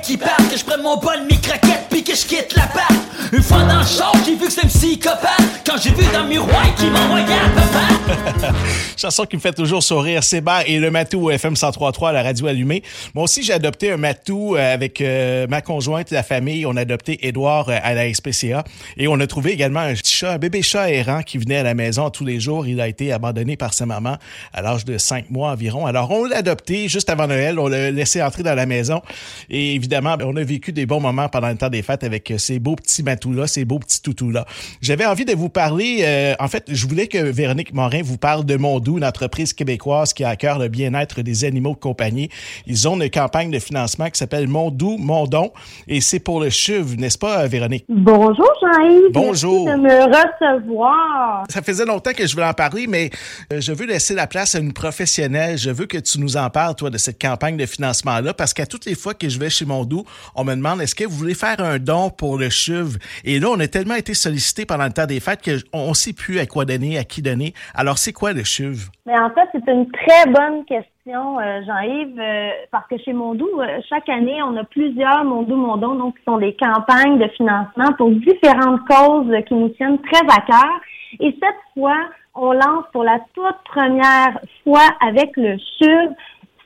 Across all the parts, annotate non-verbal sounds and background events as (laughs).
qui partent, que je prenne mon bol, mes craquettes, puis que je quitte la part. Une fois dans le char, j'ai vu que c'est un psychopathe. Quand j'ai vu dans le miroir qui m'envoyait à papa. (laughs) Chanson qui me fait toujours sourire, Sébastien et le matou FM 103.3 à la radio allumée. Moi aussi, j'ai adopté un matou euh, avec euh, ma conjointe la famille. On a adopté Édouard euh, à la SPCA. Et on a trouvé également un petit chat, un bébé chat errant qui venait à la maison tous les jours. Il a été abandonné par sa maman à l'âge de cinq mois environ. Alors, on l'a adopté juste avant Noël. On l'a laissé entrer dans la maison. Et évidemment, on a vécu des bons moments pendant le temps des fêtes avec ces beaux petits matous-là, ces beaux petits toutous-là. J'avais envie de vous parler, en fait, je voulais que Véronique Morin vous parle de Une entreprise québécoise qui a à cœur le bien-être des animaux de compagnie. Ils ont une campagne de financement qui s'appelle Mondou, Mondon, et c'est pour le CHUV, n'est-ce pas, Véronique? Bonjour, Jean-Yves. Bonjour. Merci de me recevoir. Ça faisait longtemps que je voulais en parler, mais euh, je veux laisser la place à une professionnelle. Je veux que tu nous en parles, toi, de cette campagne de financement-là, parce qu'à toutes les fois que je vais chez Mondou, on me demande est-ce que vous voulez faire un don pour le CHUV? Et là, on a tellement été sollicité pendant le temps des fêtes qu'on ne sait plus à quoi donner, à qui donner. Alors, c'est quoi le CHUV? Mais en fait, c'est une très bonne question, euh, Jean-Yves, euh, parce que chez Mondou, euh, chaque année, on a plusieurs Mondou Mondon, donc qui sont des campagnes de financement pour différentes causes qui nous tiennent très à cœur. Et cette fois, on lance pour la toute première fois avec le CHUV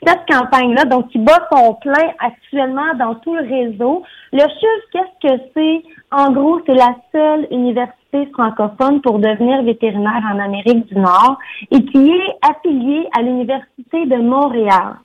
cette campagne-là, donc qui bat son plein actuellement dans tout le réseau. Le CHUV, qu'est-ce que c'est? En gros, c'est la seule université francophone pour devenir vétérinaire en Amérique du Nord et qui est affiliée à l'Université de Montréal.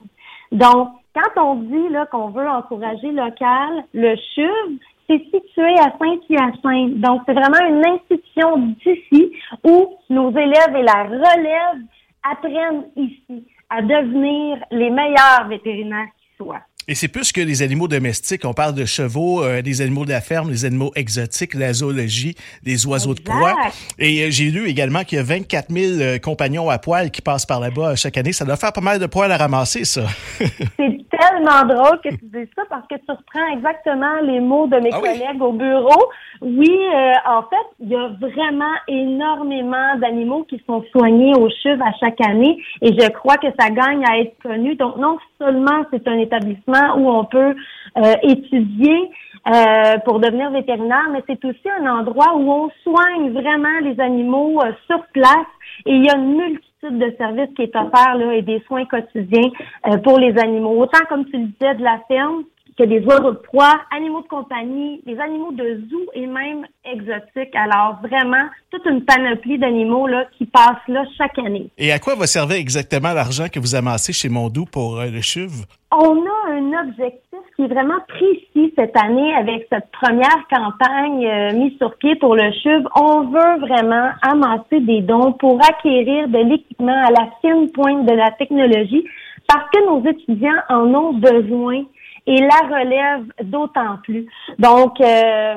Donc, quand on dit là qu'on veut encourager local, le CHUV, c'est situé à Saint-Hyacinthe. Donc, c'est vraiment une institution d'ici où nos élèves et la relève apprennent ici à devenir les meilleurs vétérinaires qui soient. Et c'est plus que les animaux domestiques. On parle de chevaux, euh, des animaux de la ferme, des animaux exotiques, la zoologie, des oiseaux de proie. Et euh, j'ai lu également qu'il y a 24 000 euh, compagnons à poil qui passent par là-bas chaque année. Ça doit faire pas mal de poils à ramasser, ça. (laughs) c'est tellement drôle que tu dises ça parce que tu reprends exactement les mots de mes Ah oui? collègues au bureau. Oui, euh, en fait, il y a vraiment énormément d'animaux qui sont soignés au CHUV à chaque année et je crois que ça gagne à être connu. Donc, non seulement c'est un établissement où on peut euh, étudier euh, pour devenir vétérinaire, mais c'est aussi un endroit où on soigne vraiment les animaux euh, sur place et il y a une multitude de services qui est offert là, et des soins quotidiens euh, pour les animaux. Autant, comme tu le disais, de la ferme que des oiseaux de proie, animaux de compagnie, des animaux de zoo et même exotiques. Alors, vraiment, toute une panoplie d'animaux là qui passent là chaque année. Et à quoi va servir exactement l'argent que vous amassez chez Mondou pour euh, le CHUV? On a un objectif qui est vraiment précis cette année avec cette première campagne euh, mise sur pied pour le CHUV. On veut vraiment amasser des dons pour acquérir de l'équipement à la fine pointe de la technologie parce que nos étudiants en ont besoin et la relève d'autant plus. Donc, euh,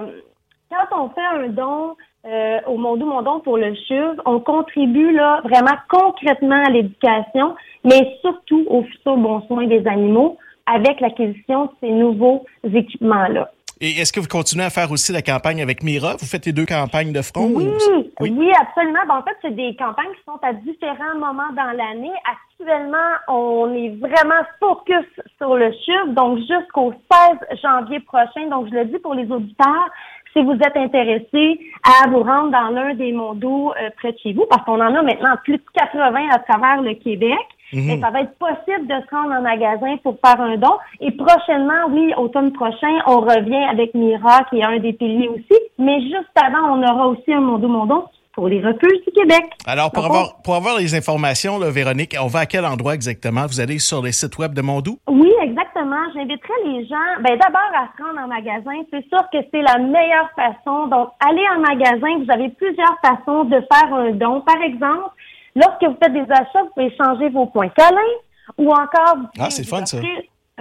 quand on fait un don euh, au Mondou Mondon pour le CHUV, on contribue là vraiment concrètement à l'éducation, mais surtout au futur bon soin des animaux avec l'acquisition de ces nouveaux équipements-là. Et est-ce que vous continuez à faire aussi la campagne avec Mira? Vous faites les deux campagnes de front? Oui, ou- oui, absolument. Ben, en fait, c'est des campagnes qui sont à différents moments dans l'année. Actuellement, on est vraiment focus sur le CHUV, donc jusqu'au 16 janvier prochain. Donc, je le dis pour les auditeurs, si vous êtes intéressés à vous rendre dans l'un des mondos euh, près de chez vous, parce qu'on en a maintenant plus de 80 à travers le Québec, mais ça va être possible de se rendre en magasin pour faire un don. Et prochainement, oui, automne prochain, on revient avec Mira, qui est un des piliers aussi. Mais juste avant, on aura aussi un Mondo Mondon pour les refuges du Québec. Alors, pour avoir, pour avoir les informations, là, Véronique, on va à quel endroit exactement? Vous allez sur les sites web de Mondou? Oui, exactement. J'inviterais les gens, ben d'abord à se rendre en magasin. C'est sûr que c'est la meilleure façon. Donc, allez en magasin. Vous avez plusieurs façons de faire un don. Par exemple, lorsque vous faites des achats, vous pouvez changer vos points câlins ou encore. vous Ah, c'est fun, ça.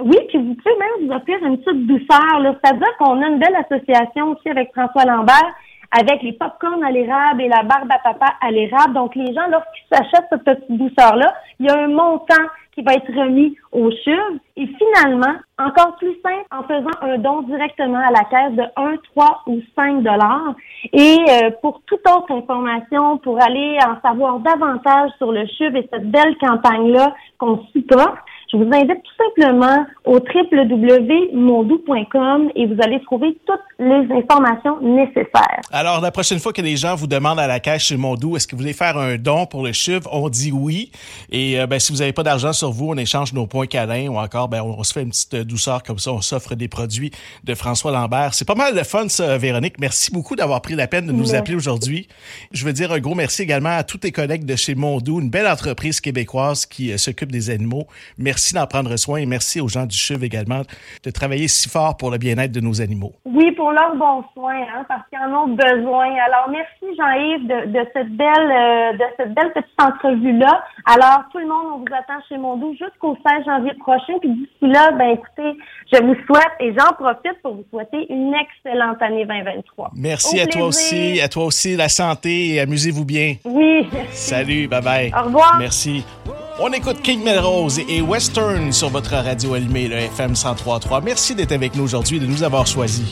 Oui, puis vous pouvez même vous offrir une petite douceur. C'est-à-dire qu'on a une belle association aussi avec François Lambert avec les popcorn à l'érable et la barbe à papa à l'érable. Donc, les gens, lorsqu'ils s'achètent cette petite douceur-là, il y a un montant qui va être remis au CHUV. Et finalement, encore plus simple, en faisant un don directement à la caisse de 1, 3 ou 5 dollars. Et euh, pour toute autre information, pour aller en savoir davantage sur le CHUV et cette belle campagne-là qu'on supporte, je vous invite tout simplement au www.mondou.com et vous allez trouver toutes les informations nécessaires. Alors, la prochaine fois que les gens vous demandent à la caisse chez Mondou, est-ce que vous voulez faire un don pour le chiffre? On dit oui. Et euh, ben, si vous n'avez pas d'argent sur vous, on échange nos points câlins ou encore, ben, on, se fait une petite douceur comme ça. On s'offre des produits de François Lambert. C'est pas mal de fun, ça, Véronique. Merci beaucoup d'avoir pris la peine de nous appeler aujourd'hui. Je veux dire un gros merci également à tous tes collègues de chez Mondou, une belle entreprise québécoise qui euh, s'occupe des animaux. Merci d'en prendre soin et merci aux gens du CHUV également de travailler si fort pour le bien-être de nos animaux. Oui, pour leurs bons soins, hein, parce qu'ils en ont besoin. Alors, merci Jean-Yves de, de, cette belle euh, de cette belle petite entrevue-là. Alors, tout le monde, on vous attend chez Mondou jusqu'au 16 janvier prochain. Puis d'ici là, ben écoutez, je vous souhaite et j'en profite pour vous souhaiter une excellente année 2023. Merci à toi aussi, à toi aussi, la santé et amusez-vous bien. Oui. Salut, bye bye. Au revoir. Merci. On écoute King Melrose et Western sur votre radio allumée, le FM 103.3. Merci d'être avec nous aujourd'hui, de nous avoir choisis.